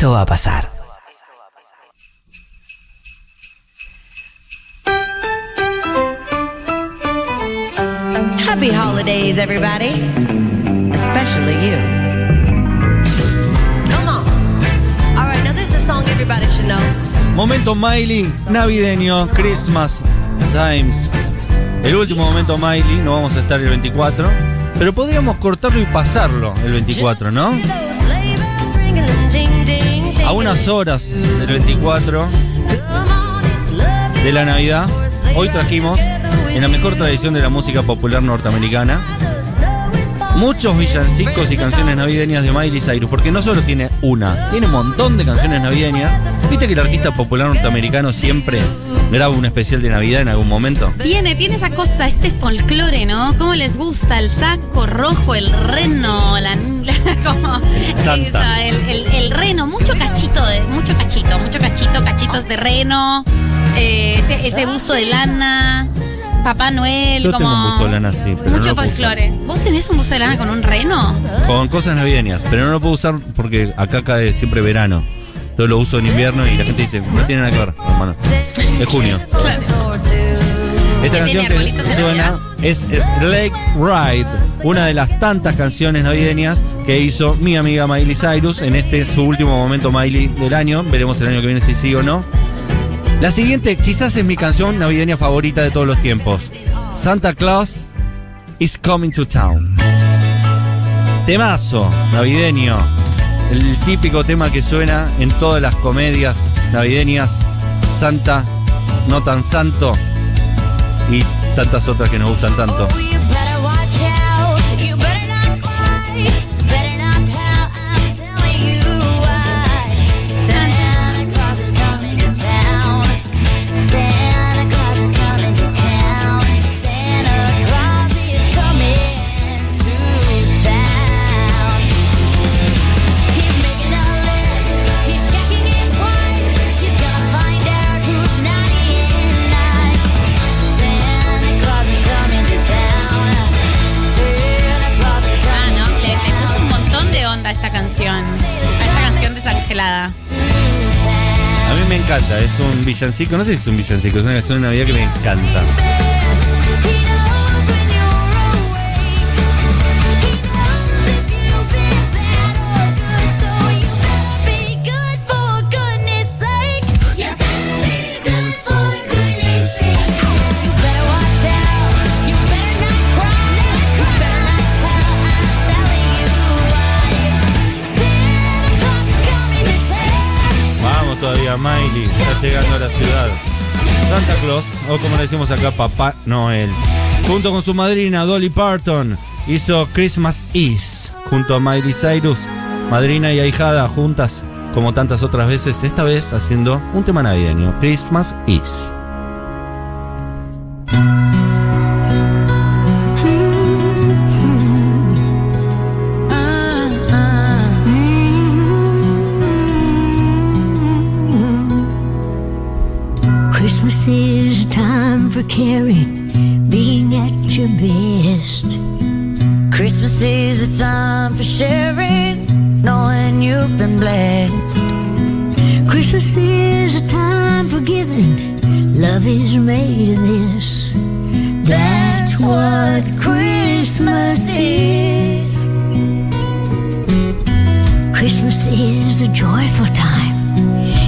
Esto va a pasar. Happy holidays, everybody. Especially you. Come on. All right, now this is a song everybody should know. Momento Miley navideño, Christmas Times. El último momento Miley, no vamos a estar el 24, pero podríamos cortarlo y pasarlo el 24, ¿no? A unas horas del 24 Come on, it's lovely de la Navidad, hoy trajimos, en la mejor tradición de la música popular norteamericana, muchos villancicos y canciones navideñas de Miley Cyrus, porque no solo tiene una, tiene un montón de canciones navideñas. ¿Viste que el artista popular norteamericano siempre graba un especial de Navidad en algún momento? Tiene, tiene esa cosa, ese folclore, ¿no? ¿Cómo les gusta el saco rojo, el reno, la, la- como Santa. el, el- el reno, mucho cachito, de, mucho cachito, mucho cachito, cachitos de reno, eh, ese, ese buzo de lana, Papá Noel, Yo como tengo un buzo de lana, sí, pero no mucho usar. folclore. ¿Vos tenés un buzo de lana con un reno? Con cosas navideñas, pero no lo puedo usar porque acá cae siempre verano. Entonces lo uso en invierno y la gente dice, no tiene nada que ver, hermano. Es junio. Esta canción que suena es Slake Ride, una de las tantas canciones navideñas que hizo mi amiga Miley Cyrus en este su último momento Miley del año. Veremos el año que viene si sí o no. La siguiente quizás es mi canción navideña favorita de todos los tiempos. Santa Claus is coming to town. Temazo navideño. El típico tema que suena en todas las comedias navideñas. Santa, no tan santo. Y tantas otras que nos gustan tanto. A mí me encanta, es un villancico, no sé si es un villancico, es una canción Navidad que me encanta. Santa Claus, o como le decimos acá, Papá Noel. Junto con su madrina Dolly Parton, hizo Christmas Is, junto a Miley Cyrus, madrina y ahijada juntas, como tantas otras veces, esta vez haciendo un tema navideño, Christmas Is. Blessed. Christmas is a time for giving, love is made of this. That's what Christmas is. Christmas is a joyful time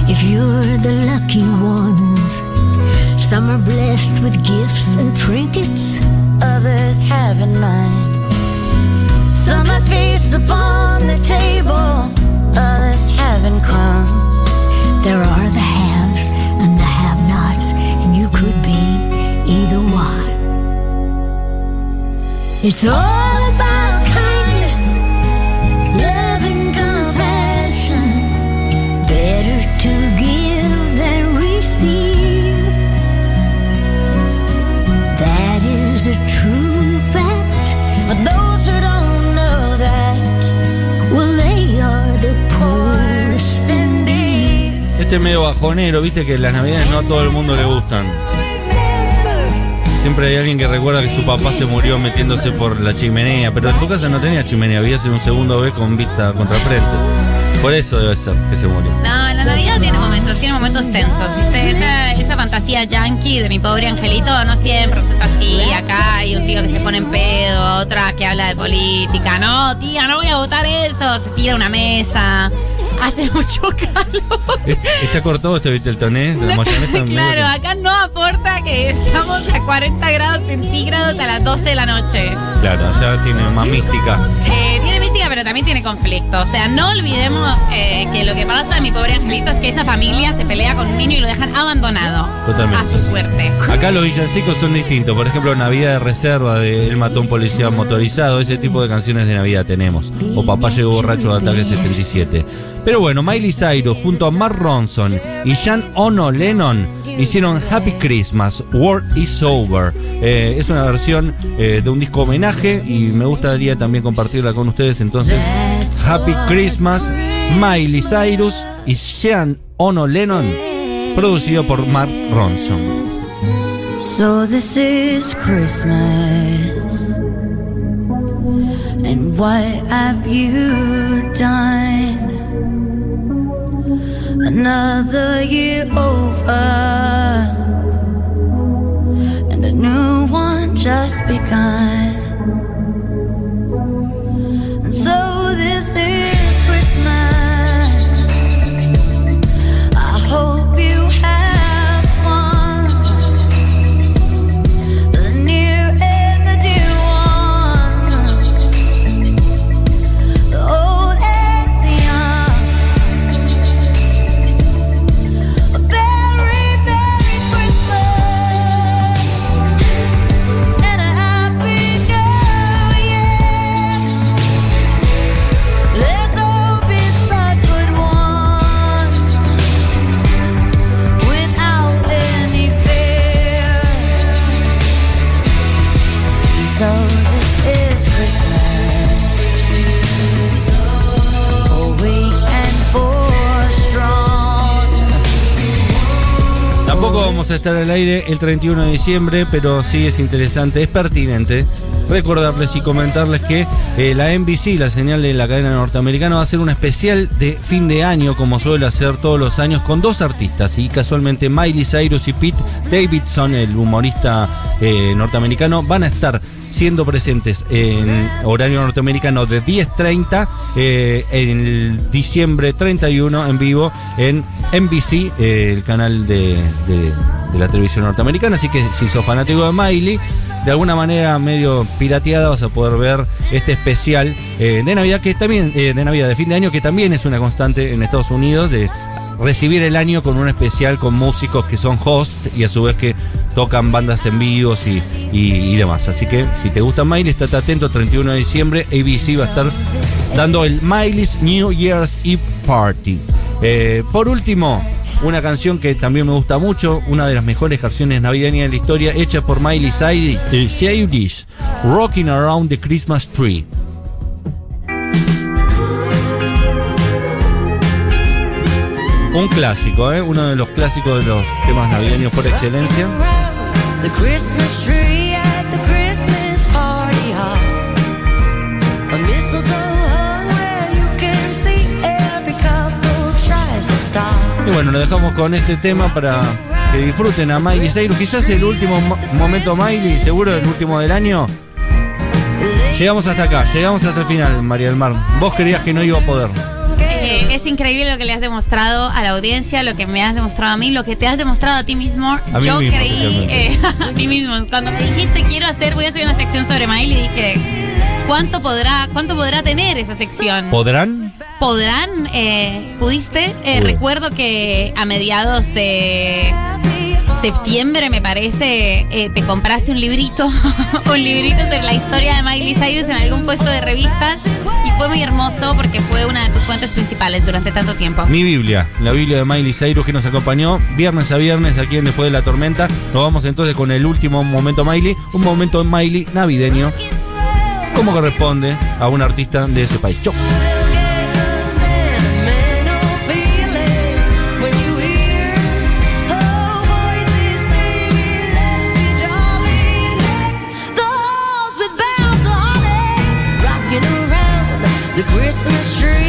if you're the lucky ones. Some are blessed with gifts and trinkets. Others haven't mine. Some have feasts upon the table, others having crumbs. There are the haves and the have-nots, and you could be either one. It's all es medio bajonero, viste que las navidades no a todo el mundo le gustan. Siempre hay alguien que recuerda que su papá se murió metiéndose por la chimenea, pero en tu casa no tenía chimenea, vivías en un segundo B con vista contra frente. Por eso debe ser que se murió. No, la Navidad tiene momentos, tiene momentos tensos, ¿viste? Esa, esa fantasía yankee de mi pobre angelito no siempre resulta así. Acá hay un tío que se pone en pedo, otra que habla de política. No, tía, no voy a votar eso. Se tira una mesa. Hace mucho calor. Es- Está cortado este Viteltoné, la mayonesa medio claro, acá no aporta que estamos a 40 grados centígrados a las 12 de la noche. Claro, allá tiene más mística. Eh, tiene pero también tiene conflicto. O sea, no olvidemos eh, que lo que pasa a mi pobre angelito es que esa familia se pelea con un niño y lo dejan abandonado. Totalmente. A su suerte. Acá los villancicos son distintos. Por ejemplo, Navidad de Reserva de El mató a un policía motorizado. Ese tipo de canciones de Navidad tenemos. O Papá llegó borracho de Ataque 77. Pero bueno, Miley Cyrus junto a Mark Ronson y Jan Ono Lennon hicieron Happy Christmas, World is Over. Eh, es una versión eh, de un disco homenaje y me gustaría también compartirla con ustedes. Entonces, Happy Christmas, Miley Cyrus y Jan Ono Lennon, producido por Mark Ronson. So this is Christmas. And what have you done? Another year over. And a new one just begun. Tampoco vamos. a estar al aire el 31 de diciembre, pero sí es interesante, es pertinente recordarles y comentarles que eh, la NBC, la señal de la cadena norteamericana, va a hacer un especial de fin de año, como suele hacer todos los años, con dos artistas, y casualmente Miley Cyrus y Pete Davidson, el humorista eh, norteamericano, van a estar siendo presentes en horario norteamericano de 10.30 eh, en el diciembre 31 en vivo en NBC, eh, el canal de, de- la televisión norteamericana. Así que si sos fanático de Miley, de alguna manera medio pirateada vas a poder ver este especial eh, de Navidad, que también, eh, de Navidad, de fin de año, que también es una constante en Estados Unidos de recibir el año con un especial con músicos que son host y a su vez que tocan bandas en vivos y, y- y demás. Así que si te gusta Miley, estate atento, 31 de diciembre, ABC va a estar dando el Miley's New Year's Eve Party. Eh, por último, una canción que también me gusta mucho, una de las mejores canciones navideñas de la historia, hecha por Miley Cyrus, Cyrus, Rocking Around the Christmas Tree. Un clásico, ¿eh? uno de los clásicos de los temas navideños por excelencia. The Y bueno, lo dejamos con este tema para que disfruten a Miley Cyrus. Quizás el último mo- momento Miley, seguro el último del año. Llegamos hasta acá, llegamos hasta el final, María del Mar. Vos querías que no iba a poder. Eh, es increíble lo que le has demostrado a la audiencia, lo que me has demostrado a mí, lo que te has demostrado a ti mismo. A Yo mismo, creí eh, a mí mismo. Cuando me dijiste quiero hacer, voy a hacer una sección sobre Miley, dije, ¿cuánto podrá, cuánto podrá tener esa sección? ¿Podrán? ¿Podrán? Eh, ¿Pudiste? Eh, recuerdo que a mediados de septiembre, me parece, eh, te compraste un librito, un librito sobre la historia de Miley Cyrus en algún puesto de revistas y fue muy hermoso porque fue una de tus fuentes principales durante tanto tiempo. Mi Biblia, la Biblia de Miley Cyrus que nos acompañó viernes a viernes aquí en Después de la Tormenta. Nos vamos entonces con el último momento Miley, un momento Miley navideño, como corresponde a un artista de ese país. Chau. Christmas tree